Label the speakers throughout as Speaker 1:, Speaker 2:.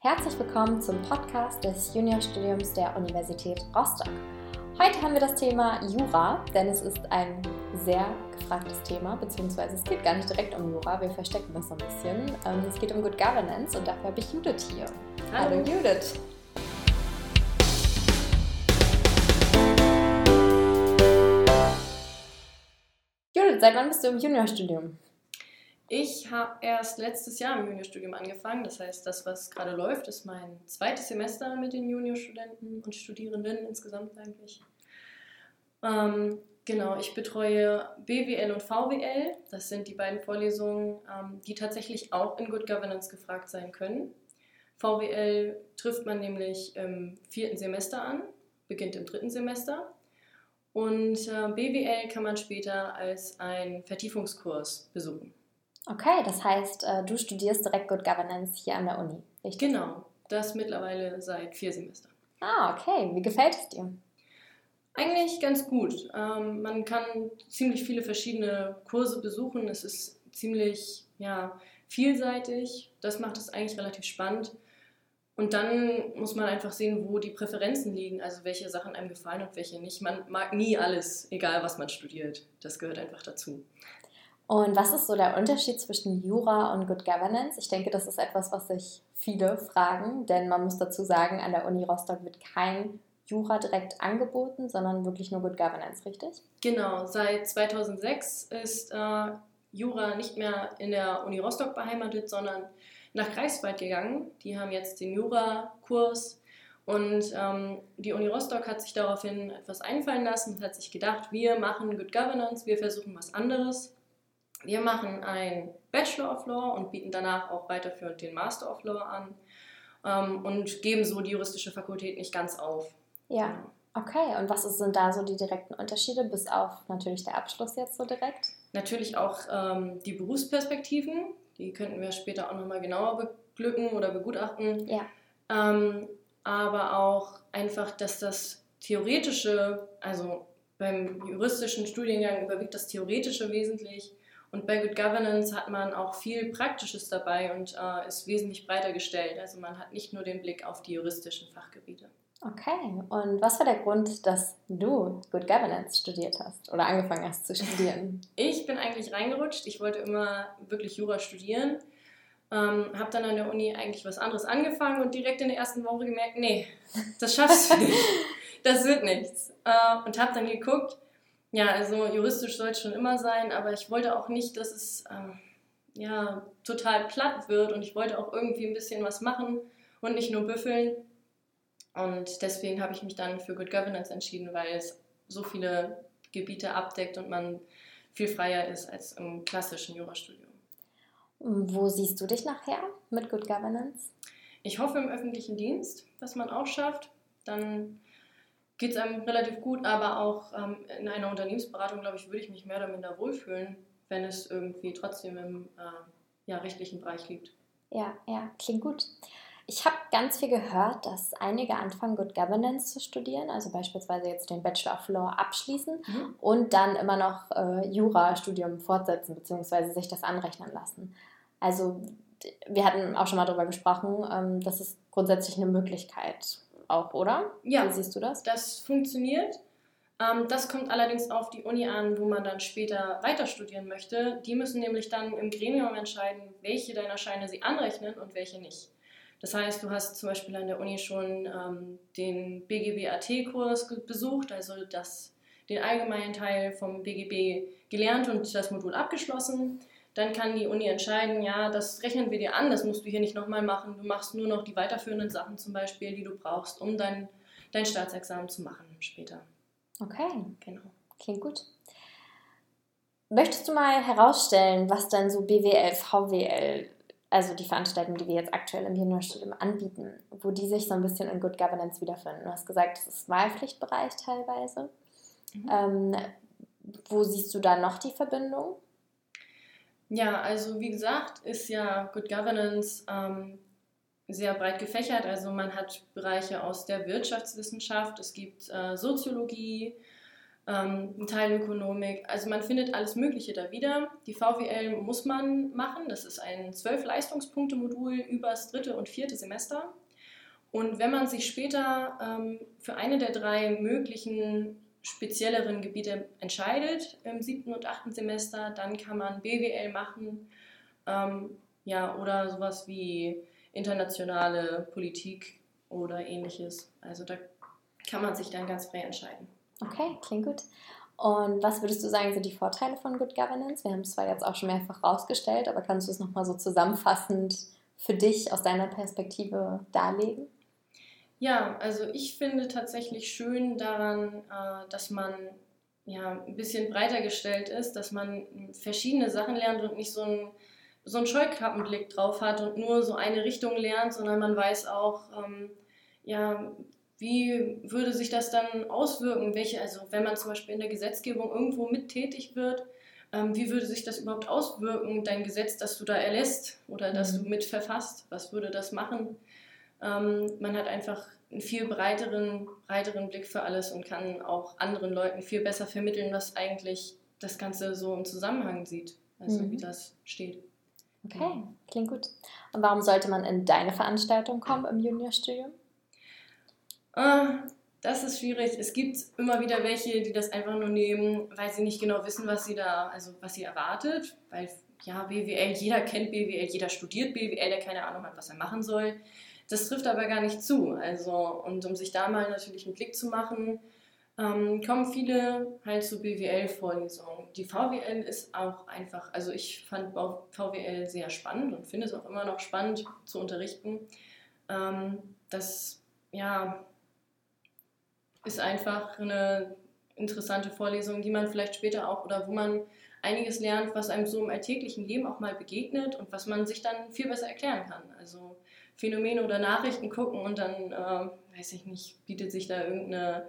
Speaker 1: Herzlich willkommen zum Podcast des Juniorstudiums der Universität Rostock. Heute haben wir das Thema Jura, denn es ist ein sehr gefragtes Thema, beziehungsweise es geht gar nicht direkt um Jura, wir verstecken das so ein bisschen. Ähm, es geht um Good Governance und dafür habe ich Judith hier.
Speaker 2: Hallo,
Speaker 1: Hallo Judith. Judith, seit wann bist du im Juniorstudium?
Speaker 2: Ich habe erst letztes Jahr im Juniorstudium angefangen. Das heißt, das, was gerade läuft, ist mein zweites Semester mit den Juniorstudenten und Studierenden insgesamt eigentlich. Ähm, genau, ich betreue BWL und VWL. Das sind die beiden Vorlesungen, ähm, die tatsächlich auch in Good Governance gefragt sein können. VWL trifft man nämlich im vierten Semester an, beginnt im dritten Semester. Und äh, BWL kann man später als einen Vertiefungskurs besuchen.
Speaker 1: Okay, das heißt, äh, du studierst direkt Good Governance hier an der Uni,
Speaker 2: richtig? Genau, das mittlerweile seit vier Semestern.
Speaker 1: Ah, okay. Wie gefällt es dir?
Speaker 2: Eigentlich ganz gut. Ähm, man kann ziemlich viele verschiedene Kurse besuchen. Es ist ziemlich ja, vielseitig. Das macht es eigentlich relativ spannend. Und dann muss man einfach sehen, wo die Präferenzen liegen, also welche Sachen einem gefallen und welche nicht. Man mag nie alles, egal was man studiert. Das gehört einfach dazu.
Speaker 1: Und was ist so der Unterschied zwischen Jura und Good Governance? Ich denke, das ist etwas, was sich viele fragen, denn man muss dazu sagen, an der Uni Rostock wird kein Jura direkt angeboten, sondern wirklich nur Good Governance, richtig?
Speaker 2: Genau, seit 2006 ist äh, Jura nicht mehr in der Uni Rostock beheimatet, sondern nach Greifswald gegangen. Die haben jetzt den Jura-Kurs und ähm, die Uni Rostock hat sich daraufhin etwas einfallen lassen und hat sich gedacht, wir machen Good Governance, wir versuchen was anderes. Wir machen ein Bachelor of Law und bieten danach auch weiterführend den Master of Law an ähm, und geben so die juristische Fakultät nicht ganz auf.
Speaker 1: Ja. Genau. Okay, und was sind da so die direkten Unterschiede, bis auf natürlich der Abschluss jetzt so direkt?
Speaker 2: Natürlich auch ähm, die Berufsperspektiven, die könnten wir später auch nochmal genauer beglücken oder begutachten.
Speaker 1: Ja.
Speaker 2: Ähm, aber auch einfach, dass das Theoretische, also beim juristischen Studiengang überwiegt das Theoretische wesentlich und bei Good Governance hat man auch viel Praktisches dabei und äh, ist wesentlich breiter gestellt. Also man hat nicht nur den Blick auf die juristischen Fachgebiete.
Speaker 1: Okay, und was war der Grund, dass du Good Governance studiert hast oder angefangen hast zu studieren?
Speaker 2: Ich bin eigentlich reingerutscht. Ich wollte immer wirklich Jura studieren. Ähm, habe dann an der Uni eigentlich was anderes angefangen und direkt in der ersten Woche gemerkt, nee, das schaffst du nicht. Das wird nichts. Äh, und habe dann geguckt, ja, also juristisch soll es schon immer sein, aber ich wollte auch nicht, dass es ähm, ja, total platt wird und ich wollte auch irgendwie ein bisschen was machen und nicht nur büffeln. Und deswegen habe ich mich dann für Good Governance entschieden, weil es so viele Gebiete abdeckt und man viel freier ist als im klassischen Jurastudium.
Speaker 1: Wo siehst du dich nachher mit Good Governance?
Speaker 2: Ich hoffe im öffentlichen Dienst, was man auch schafft. Dann geht es einem relativ gut, aber auch ähm, in einer Unternehmensberatung, glaube ich, würde ich mich mehr oder minder wohlfühlen, wenn es irgendwie trotzdem im äh, ja, rechtlichen Bereich liegt.
Speaker 1: Ja, ja, klingt gut. Ich habe ganz viel gehört, dass einige anfangen, Good Governance zu studieren, also beispielsweise jetzt den Bachelor of Law abschließen mhm. und dann immer noch äh, Jurastudium fortsetzen bzw. sich das anrechnen lassen. Also wir hatten auch schon mal darüber gesprochen, ähm, das ist grundsätzlich eine Möglichkeit auch, oder?
Speaker 2: Ja. Wie siehst du das? Das funktioniert. Ähm, das kommt allerdings auf die Uni an, wo man dann später weiter studieren möchte. Die müssen nämlich dann im Gremium entscheiden, welche deiner Scheine sie anrechnen und welche nicht. Das heißt, du hast zum Beispiel an der Uni schon ähm, den BGB-AT-Kurs besucht, also das, den allgemeinen Teil vom BGB gelernt und das Modul abgeschlossen dann kann die Uni entscheiden, ja, das rechnen wir dir an, das musst du hier nicht nochmal machen. Du machst nur noch die weiterführenden Sachen zum Beispiel, die du brauchst, um dein, dein Staatsexamen zu machen später.
Speaker 1: Okay, genau. Klingt gut. Möchtest du mal herausstellen, was dann so BWL, VWL, also die Veranstaltungen, die wir jetzt aktuell im Juniorstudium anbieten, wo die sich so ein bisschen in Good Governance wiederfinden? Du hast gesagt, das ist Wahlpflichtbereich teilweise. Mhm. Ähm, wo siehst du da noch die Verbindung?
Speaker 2: Ja, also wie gesagt, ist ja Good Governance ähm, sehr breit gefächert. Also man hat Bereiche aus der Wirtschaftswissenschaft, es gibt äh, Soziologie, ähm, Teilökonomik. Also man findet alles Mögliche da wieder. Die VWL muss man machen. Das ist ein zwölf Leistungspunkte-Modul übers dritte und vierte Semester. Und wenn man sich später ähm, für eine der drei möglichen spezielleren Gebiete entscheidet im siebten und achten Semester, dann kann man BWL machen ähm, ja, oder sowas wie internationale Politik oder ähnliches. Also da kann man sich dann ganz frei entscheiden.
Speaker 1: Okay, klingt gut. Und was würdest du sagen, sind die Vorteile von Good Governance? Wir haben es zwar jetzt auch schon mehrfach rausgestellt, aber kannst du es nochmal so zusammenfassend für dich aus deiner Perspektive darlegen?
Speaker 2: Ja, also ich finde tatsächlich schön daran, äh, dass man ja, ein bisschen breiter gestellt ist, dass man verschiedene Sachen lernt und nicht so ein so einen Scheuklappenblick drauf hat und nur so eine Richtung lernt, sondern man weiß auch, ähm, ja, wie würde sich das dann auswirken? Welche, also wenn man zum Beispiel in der Gesetzgebung irgendwo mit tätig wird, ähm, wie würde sich das überhaupt auswirken, dein Gesetz, das du da erlässt oder das mhm. du mit verfasst? Was würde das machen? Ähm, man hat einfach einen viel breiteren, breiteren Blick für alles und kann auch anderen Leuten viel besser vermitteln, was eigentlich das Ganze so im Zusammenhang sieht, also mhm. wie das steht.
Speaker 1: Okay, klingt gut. Und warum sollte man in deine Veranstaltung kommen im Juniorstudium?
Speaker 2: Ah, das ist schwierig. Es gibt immer wieder welche, die das einfach nur nehmen, weil sie nicht genau wissen, was sie da, also was sie erwartet. Weil ja, BWL, jeder kennt BWL, jeder studiert BWL, der keine Ahnung hat, was er machen soll. Das trifft aber gar nicht zu. Also, und um sich da mal natürlich einen Blick zu machen, ähm, kommen viele halt zu BWL-Vorlesungen. Die VWL ist auch einfach, also ich fand VWL sehr spannend und finde es auch immer noch spannend zu unterrichten. Ähm, das, ja, ist einfach eine interessante Vorlesung, die man vielleicht später auch oder wo man einiges lernt, was einem so im alltäglichen Leben auch mal begegnet und was man sich dann viel besser erklären kann. Also Phänomene oder Nachrichten gucken und dann, äh, weiß ich nicht, bietet sich da irgendeine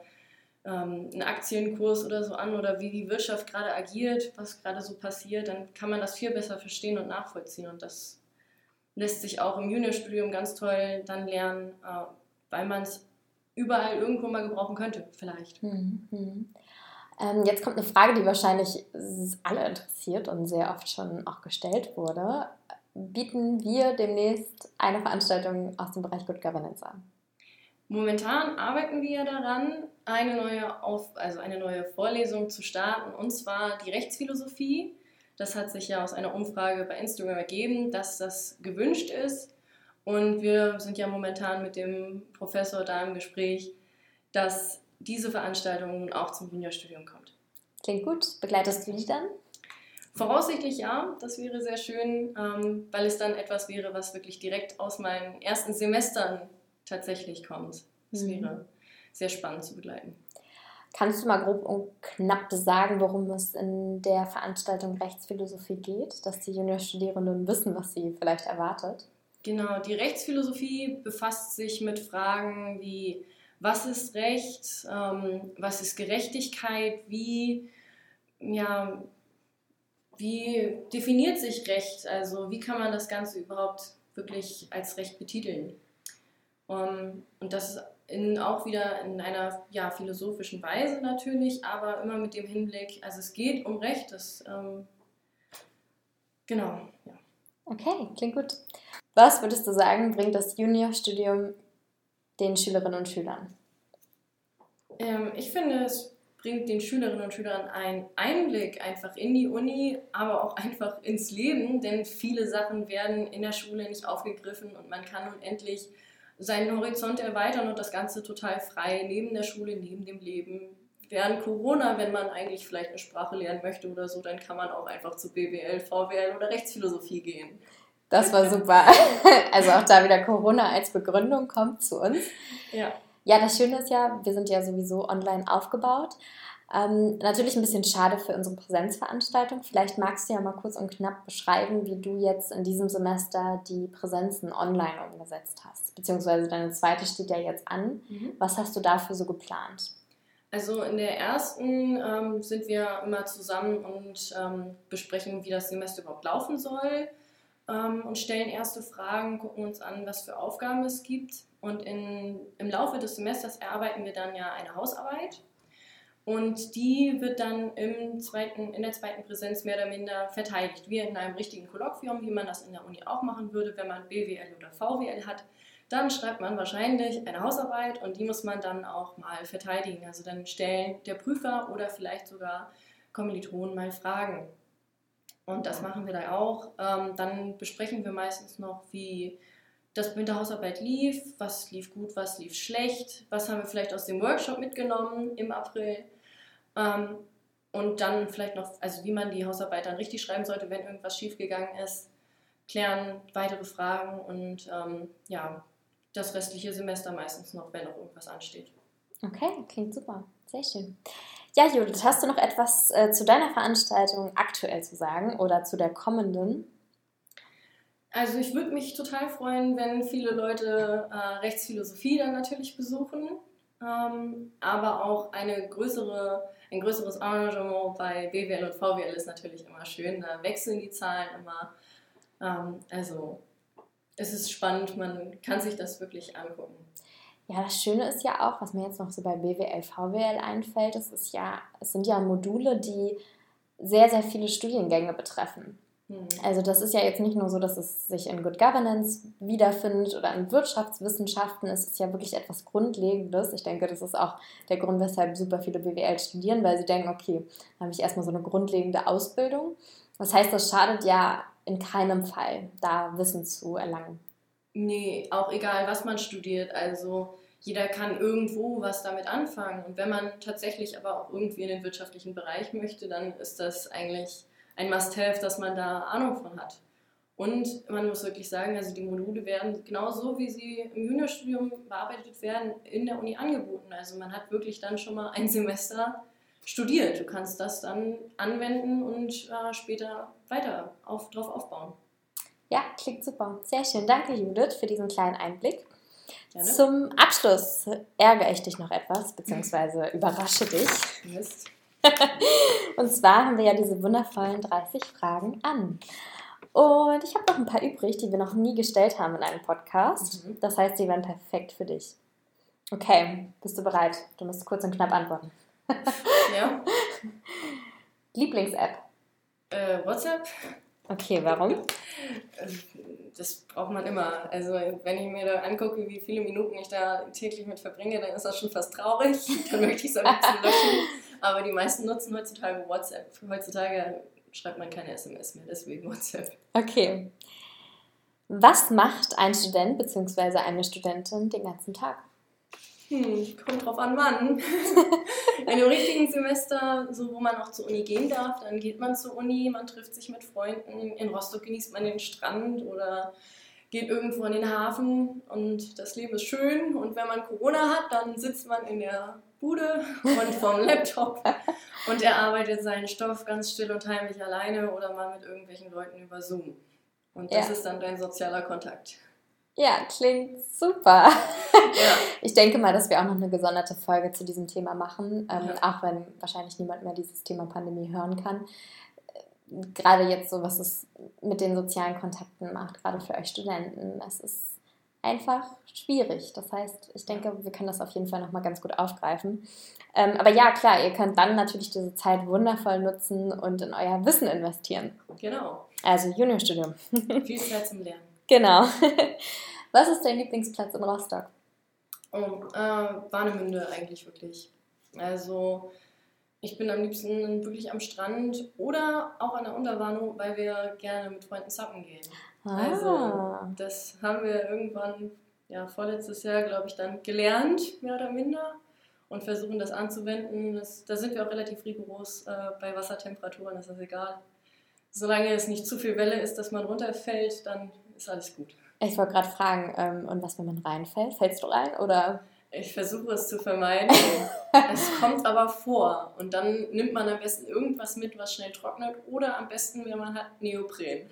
Speaker 2: ähm, ein Aktienkurs oder so an oder wie die Wirtschaft gerade agiert, was gerade so passiert, dann kann man das viel besser verstehen und nachvollziehen. Und das lässt sich auch im Juniorstudium ganz toll dann lernen, äh, weil man es überall irgendwo mal gebrauchen könnte, vielleicht.
Speaker 1: Mhm. Ähm, jetzt kommt eine Frage, die wahrscheinlich alle interessiert und sehr oft schon auch gestellt wurde. Bieten wir demnächst eine Veranstaltung aus dem Bereich Good Governance an?
Speaker 2: Momentan arbeiten wir daran, eine neue, Auf also eine neue Vorlesung zu starten, und zwar die Rechtsphilosophie. Das hat sich ja aus einer Umfrage bei Instagram ergeben, dass das gewünscht ist. Und wir sind ja momentan mit dem Professor da im Gespräch, dass diese Veranstaltung nun auch zum Juniorstudium kommt.
Speaker 1: Klingt gut. Begleitest du dich dann?
Speaker 2: Voraussichtlich ja, das wäre sehr schön, ähm, weil es dann etwas wäre, was wirklich direkt aus meinen ersten Semestern tatsächlich kommt. Das mhm. wäre sehr spannend zu begleiten.
Speaker 1: Kannst du mal grob und knapp sagen, worum es in der Veranstaltung Rechtsphilosophie geht, dass die Juniorstudierenden wissen, was sie vielleicht erwartet?
Speaker 2: Genau, die Rechtsphilosophie befasst sich mit Fragen wie, was ist Recht, ähm, was ist Gerechtigkeit, wie, ja, wie definiert sich Recht, also wie kann man das Ganze überhaupt wirklich als Recht betiteln. Um, und das ist in, auch wieder in einer ja, philosophischen Weise natürlich, aber immer mit dem Hinblick, also es geht um Recht, das, ähm, genau, ja.
Speaker 1: Okay, klingt gut. Was würdest du sagen, bringt das Juniorstudium den Schülerinnen und Schülern?
Speaker 2: Ähm, ich finde, es bringt den Schülerinnen und Schülern einen Einblick einfach in die Uni, aber auch einfach ins Leben, denn viele Sachen werden in der Schule nicht aufgegriffen und man kann nun endlich seinen Horizont erweitern und das Ganze total frei neben der Schule, neben dem Leben. Während Corona, wenn man eigentlich vielleicht eine Sprache lernen möchte oder so, dann kann man auch einfach zu BWL, VWL oder Rechtsphilosophie gehen.
Speaker 1: Das war super. Also auch da wieder Corona als Begründung kommt zu uns.
Speaker 2: Ja.
Speaker 1: Ja, das Schöne ist ja, wir sind ja sowieso online aufgebaut. Ähm, natürlich ein bisschen schade für unsere Präsenzveranstaltung. Vielleicht magst du ja mal kurz und knapp beschreiben, wie du jetzt in diesem Semester die Präsenzen online umgesetzt hast. Beziehungsweise deine zweite steht ja jetzt an. Mhm. Was hast du dafür so geplant?
Speaker 2: Also in der ersten ähm, sind wir immer zusammen und ähm, besprechen, wie das Semester überhaupt laufen soll ähm, und stellen erste Fragen, gucken uns an, was für Aufgaben es gibt. Und in, im Laufe des Semesters erarbeiten wir dann ja eine Hausarbeit Und die wird dann im zweiten, in der zweiten Präsenz mehr oder minder verteidigt. Wie in einem richtigen Kolloquium, wie man das in der Uni auch machen würde, wenn man BWL oder VWL hat. Dann schreibt man wahrscheinlich eine Hausarbeit und die muss man dann auch mal verteidigen. Also dann stellen der Prüfer oder vielleicht sogar Kommilitonen mal Fragen. Und das machen wir da auch. Ähm, dann besprechen wir meistens noch, wie das mit der Hausarbeit lief, was lief gut, was lief schlecht, was haben wir vielleicht aus dem Workshop mitgenommen im April. Ähm, und dann vielleicht noch, also wie man die Hausarbeit dann richtig schreiben sollte, wenn irgendwas schiefgegangen ist, klären weitere Fragen und ähm, ja, das restliche Semester meistens noch, wenn noch irgendwas ansteht.
Speaker 1: Okay, klingt super. Sehr schön. Ja, Judith, hast du noch etwas äh, zu deiner Veranstaltung aktuell zu sagen oder zu der kommenden?
Speaker 2: Also ich würde mich total freuen, wenn viele Leute äh, Rechtsphilosophie dann natürlich besuchen, ähm, aber auch eine größere, ein größeres Engagement bei BWL und VWL ist natürlich immer schön. Da wechseln die Zahlen immer. Ähm, also es ist spannend, man kann sich das wirklich angucken.
Speaker 1: Ja, das Schöne ist ja auch, was mir jetzt noch so bei BWL, VWL einfällt, es ist ja, es sind ja Module, die sehr, sehr viele Studiengänge betreffen. Hm. Also das ist ja jetzt nicht nur so, dass es sich in Good Governance wiederfindet oder in Wirtschaftswissenschaften. Es ist ja wirklich etwas Grundlegendes. Ich denke, das ist auch der Grund, weshalb super viele BWL studieren, weil sie denken, okay, dann habe ich erstmal so eine grundlegende Ausbildung. Das heißt, das schadet ja in keinem Fall, da Wissen zu erlangen.
Speaker 2: Nee, auch egal, was man studiert. Also jeder kann irgendwo was damit anfangen. Und wenn man tatsächlich aber auch irgendwie in den wirtschaftlichen Bereich möchte, dann ist das eigentlich ein Must-Have, dass man da Ahnung von hat. Und man muss wirklich sagen, also die Module werden genauso, wie sie im Juniorstudium bearbeitet werden, in der Uni angeboten. Also man hat wirklich dann schon mal ein Semester studiert. Du kannst das dann anwenden und äh, später weiter auf, drauf aufbauen.
Speaker 1: Ja, klingt super. Sehr schön. Danke, Judith, für diesen kleinen Einblick. Gerne. Zum Abschluss ärgere ich dich noch etwas, beziehungsweise überrasche dich. Mist. Und zwar haben wir ja diese wundervollen 30 Fragen an. Und ich habe noch ein paar übrig, die wir noch nie gestellt haben in einem Podcast. Mhm. Das heißt, die wären perfekt für dich. Okay, bist du bereit? Du musst kurz und knapp antworten. Ja. Lieblings-App?
Speaker 2: Äh, WhatsApp.
Speaker 1: Okay, warum?
Speaker 2: Das braucht man immer. Also wenn ich mir da angucke, wie viele Minuten ich da täglich mit verbringe, dann ist das schon fast traurig. Dann möchte ich es ein bisschen löschen. Aber die meisten nutzen heutzutage WhatsApp. Heutzutage schreibt man keine SMS mehr, deswegen WhatsApp.
Speaker 1: Okay. Was macht ein Student bzw. eine Studentin den ganzen Tag?
Speaker 2: Hm, kommt drauf an, wann. In einem richtigen Semester, so wo man auch zur Uni gehen darf, dann geht man zur Uni, man trifft sich mit Freunden. In Rostock genießt man den Strand oder geht irgendwo an den Hafen und das Leben ist schön. Und wenn man Corona hat, dann sitzt man in der Bude und vom Laptop und erarbeitet seinen Stoff ganz still und heimlich alleine oder mal mit irgendwelchen Leuten über Zoom. Und das ja. ist dann dein sozialer Kontakt.
Speaker 1: Ja, klingt super. Ja. Ich denke mal, dass wir auch noch eine gesonderte Folge zu diesem Thema machen, ähm, ja. auch wenn wahrscheinlich niemand mehr dieses Thema Pandemie hören kann. Gerade jetzt so, was es mit den sozialen Kontakten macht, gerade für euch Studenten. Es ist einfach schwierig. Das heißt, ich denke, wir können das auf jeden Fall nochmal ganz gut aufgreifen. Ähm, aber ja, klar, ihr könnt dann natürlich diese Zeit wundervoll nutzen und in euer Wissen investieren.
Speaker 2: Genau.
Speaker 1: Also Juniorstudium.
Speaker 2: Viel Zeit zum Lernen.
Speaker 1: Genau. Was ist dein Lieblingsplatz in Rostock?
Speaker 2: Oh, äh, Warnemünde eigentlich wirklich. Also ich bin am liebsten wirklich am Strand oder auch an der Unterwarnung, weil wir gerne mit Freunden zappen gehen. Ah. Also das haben wir irgendwann, ja vorletztes Jahr, glaube ich, dann gelernt, mehr oder minder, und versuchen das anzuwenden. Das, da sind wir auch relativ rigoros äh, bei Wassertemperaturen, das ist egal. Solange es nicht zu viel Welle ist, dass man runterfällt, dann ist alles gut.
Speaker 1: Ich wollte gerade fragen, ähm, und was, wenn man reinfällt? Fällst du rein oder?
Speaker 2: Ich versuche es zu vermeiden. es kommt aber vor. Und dann nimmt man am besten irgendwas mit, was schnell trocknet. Oder am besten, wenn man hat, Neopren.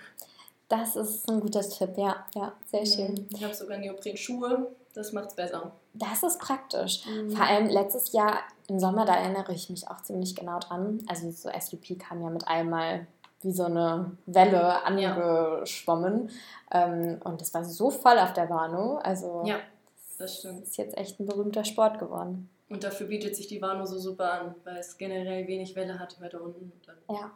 Speaker 1: Das ist ein guter Tipp, ja. Ja, sehr schön.
Speaker 2: Ich habe sogar Neopren-Schuhe. Das macht es besser.
Speaker 1: Das ist praktisch. Mhm. Vor allem letztes Jahr im Sommer, da erinnere ich mich auch ziemlich genau dran. Also so SUP kam ja mit einmal wie so eine Welle angeschwommen. Ja. Ähm, und das war so voll auf der Warnow. Also
Speaker 2: ja, das stimmt.
Speaker 1: ist jetzt echt ein berühmter Sport geworden.
Speaker 2: Und dafür bietet sich die Warnow so super an, weil es generell wenig Welle hat weiter unten. Und dann
Speaker 1: Ja.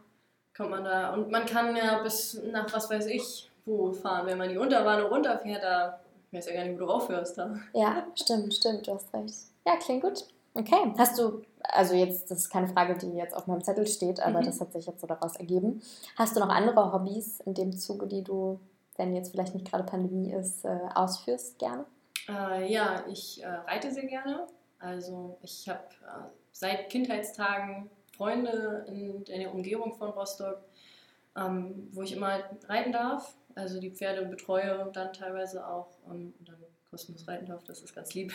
Speaker 2: kommt man da. Und man kann ja bis nach was weiß ich wo fahren. Wenn man die Unterwarnow runterfährt, da ich weiß ja gar nicht, wo du aufhörst da.
Speaker 1: Ja, stimmt, stimmt, du hast recht. Ja, klingt gut. Okay, hast du, also jetzt, das ist keine Frage, die jetzt auf meinem Zettel steht, aber
Speaker 2: Mhm.
Speaker 1: das hat sich jetzt so daraus ergeben. Hast du noch andere Hobbys in dem Zuge, die du, wenn jetzt vielleicht nicht gerade Pandemie ist, äh, ausführst gerne?
Speaker 2: Äh, ja, ich äh, reite sehr gerne. Also ich habe äh, seit Kindheitstagen Freunde in, in der Umgebung von Rostock, ähm, wo ich immer reiten darf. Also die Pferde betreue dann teilweise auch ähm, und dann kostenlos reiten darf. Das ist ganz lieb.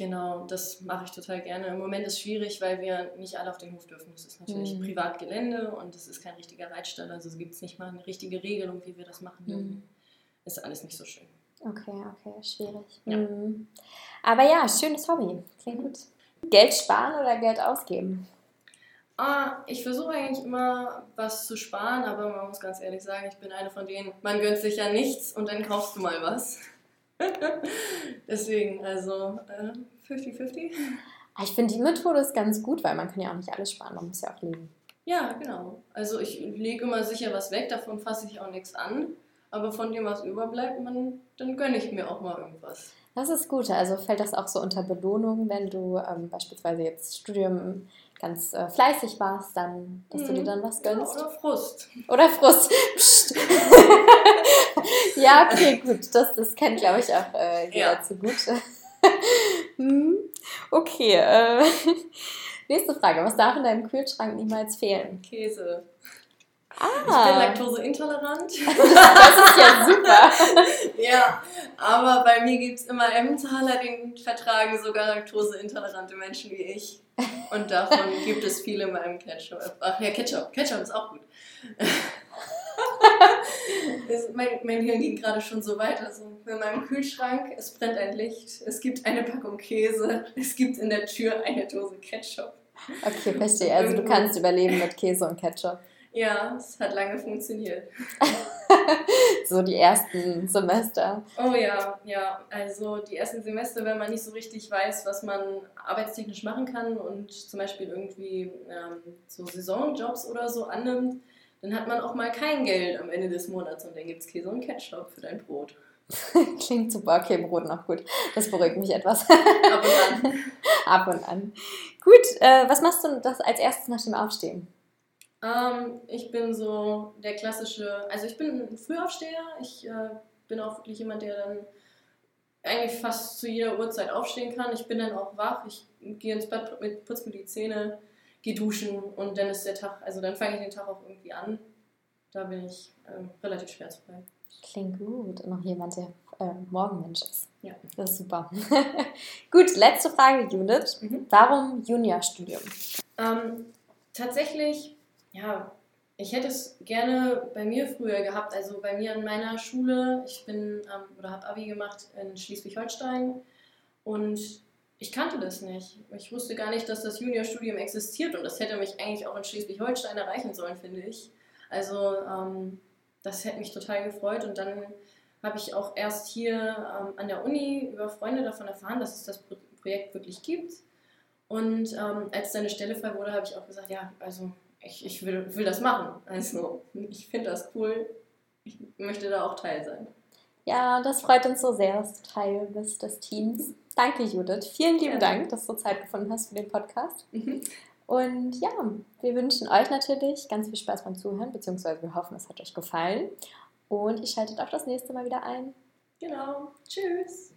Speaker 2: Genau, das mache ich total gerne. Im Moment ist es schwierig, weil wir nicht alle auf den Hof dürfen. Das ist natürlich
Speaker 1: Mhm.
Speaker 2: Privatgelände und es ist kein richtiger Reitstall. Also es gibt es nicht mal eine richtige Regelung, wie wir das machen dürfen. Ist alles nicht so schön.
Speaker 1: Okay, okay, schwierig.
Speaker 2: Ja.
Speaker 1: Mhm. Aber ja, schönes Hobby. Klingt gut. Geld sparen oder Geld ausgeben?
Speaker 2: Ah, ich versuche eigentlich immer was zu sparen, aber man muss ganz ehrlich sagen, ich bin eine von denen, man gönnt sich ja nichts und dann kaufst du mal was. Deswegen, also äh, 50-50.
Speaker 1: Ah, Ich finde, die Methode ist ganz gut, weil man kann ja auch nicht alles sparen, man muss ja auch leben.
Speaker 2: Ja, genau. Also ich lege immer sicher was weg, davon fasse ich auch nichts an. Aber von dem, was überbleibt, man, dann gönne ich mir auch mal irgendwas.
Speaker 1: Das ist gut. Also fällt das auch so unter Belohnung, wenn du ähm, beispielsweise jetzt Studium ganz äh, fleißig warst, dann, dass du
Speaker 2: Mhm.
Speaker 1: dir dann was
Speaker 2: Ja,
Speaker 1: gönnst?
Speaker 2: oder Frust.
Speaker 1: Oder Frust. Psst. ja, okay, gut. Das, das kennt, glaube ich, auch äh, jeder
Speaker 2: Ja.
Speaker 1: zu gut. Hm, okay. Äh, nächste Frage. Was darf in deinem Kühlschrank niemals fehlen?
Speaker 2: Käse. Ich bin
Speaker 1: Ah,
Speaker 2: laktoseintolerant.
Speaker 1: das ist ja super.
Speaker 2: Ja, aber bei mir gibt es immer Emmentaler, den vertragen sogar laktoseintolerante Menschen wie ich. Und davon gibt es viele in meinem Ketchup. Ach ja, Ketchup. Ketchup ist auch gut. Mein, mein Hirn ging gerade schon so weit. Also in meinem Kühlschrank, es brennt ein Licht, es gibt eine Packung Käse, es gibt in der Tür eine Dose Ketchup.
Speaker 1: Okay, verstehe. Also du kannst überleben mit Käse und Ketchup.
Speaker 2: Ja, es hat lange funktioniert.
Speaker 1: So die ersten Semester.
Speaker 2: Oh ja, ja. Also die ersten Semester, wenn man nicht so richtig weiß, was man arbeitstechnisch machen kann und zum Beispiel irgendwie ähm, so Saisonjobs oder so annimmt, dann hat man auch mal kein Geld am Ende des Monats und dann gibt es Käse und Ketchup für dein Brot.
Speaker 1: Klingt super. Okay, Brot noch gut. Das beruhigt mich etwas.
Speaker 2: Ab und an.
Speaker 1: Ab und an. Gut, äh, was machst du das als erstes nach dem Aufstehen?
Speaker 2: ähm, ich bin so der klassische, also ich bin ein Frühaufsteher. Ich äh, bin auch wirklich jemand, der dann eigentlich fast zu jeder Uhrzeit aufstehen kann. Ich bin dann auch wach. Ich gehe ins Bett, mit- putze mir die Zähne, gehe duschen und dann ist der Tag, also dann fange ich den Tag auch irgendwie an. Da bin ich ähm, relativ schmerzfrei.
Speaker 1: Klingt gut. Und noch jemand, der äh, Morgenmensch ist.
Speaker 2: Ja.
Speaker 1: Das ist super. gut, letzte Frage, Judith.
Speaker 2: Mhm.
Speaker 1: Warum Juniorstudium?
Speaker 2: Ähm, tatsächlich, ja, ich hätte es gerne bei mir früher gehabt. Also bei mir an meiner Schule, ich bin ähm, oder habe Abi gemacht in Schleswig-Holstein und ich kannte das nicht. Ich wusste gar nicht, dass das Juniorstudium existiert und das hätte mich eigentlich auch in Schleswig-Holstein erreichen sollen, finde ich. Also ähm, das hätte mich total gefreut und dann habe ich auch erst hier ähm, an der Uni über Freunde davon erfahren, dass es das Pro Projekt wirklich gibt. Und ähm, als deine Stelle frei wurde, habe ich auch gesagt, ja, also ich, ich will, will das machen. Also ich finde das cool. Ich möchte da auch Teil sein.
Speaker 1: Ja, das freut uns so sehr, dass du Teil bist des Teams. Danke, Judith. Vielen lieben
Speaker 2: Gerne.
Speaker 1: Dank, dass du Zeit gefunden hast für den Podcast. Und ja, wir wünschen euch natürlich ganz viel Spaß beim Zuhören, beziehungsweise wir hoffen, es hat euch gefallen. Und ihr schaltet auch das nächste Mal wieder ein.
Speaker 2: Genau. Tschüss.